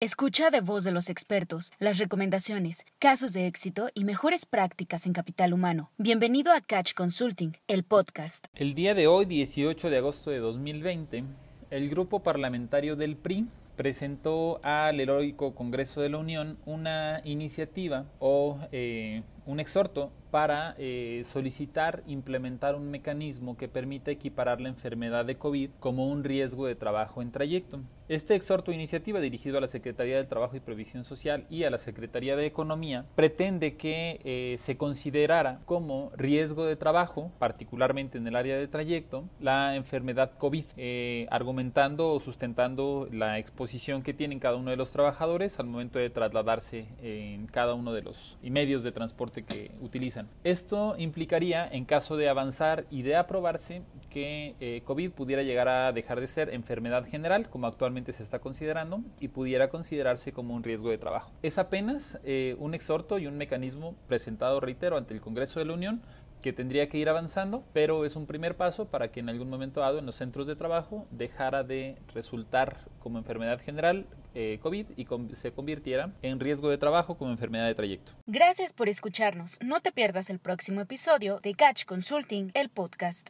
Escucha de voz de los expertos las recomendaciones, casos de éxito y mejores prácticas en capital humano. Bienvenido a Catch Consulting, el podcast. El día de hoy, 18 de agosto de 2020, el grupo parlamentario del PRI presentó al heroico Congreso de la Unión una iniciativa o eh, un exhorto para eh, solicitar implementar un mecanismo que permita equiparar la enfermedad de COVID como un riesgo de trabajo en trayecto. Este exhorto iniciativa dirigido a la Secretaría del Trabajo y Previsión Social y a la Secretaría de Economía pretende que eh, se considerara como riesgo de trabajo, particularmente en el área de trayecto, la enfermedad COVID, eh, argumentando o sustentando la exposición que tienen cada uno de los trabajadores al momento de trasladarse en cada uno de los medios de transporte que utilizan. Esto implicaría, en caso de avanzar y de aprobarse, que eh, COVID pudiera llegar a dejar de ser enfermedad general, como actualmente se está considerando, y pudiera considerarse como un riesgo de trabajo. Es apenas eh, un exhorto y un mecanismo presentado, reitero, ante el Congreso de la Unión que tendría que ir avanzando, pero es un primer paso para que en algún momento dado en los centros de trabajo dejara de resultar como enfermedad general eh, COVID y se convirtiera en riesgo de trabajo como enfermedad de trayecto. Gracias por escucharnos. No te pierdas el próximo episodio de Catch Consulting, el podcast.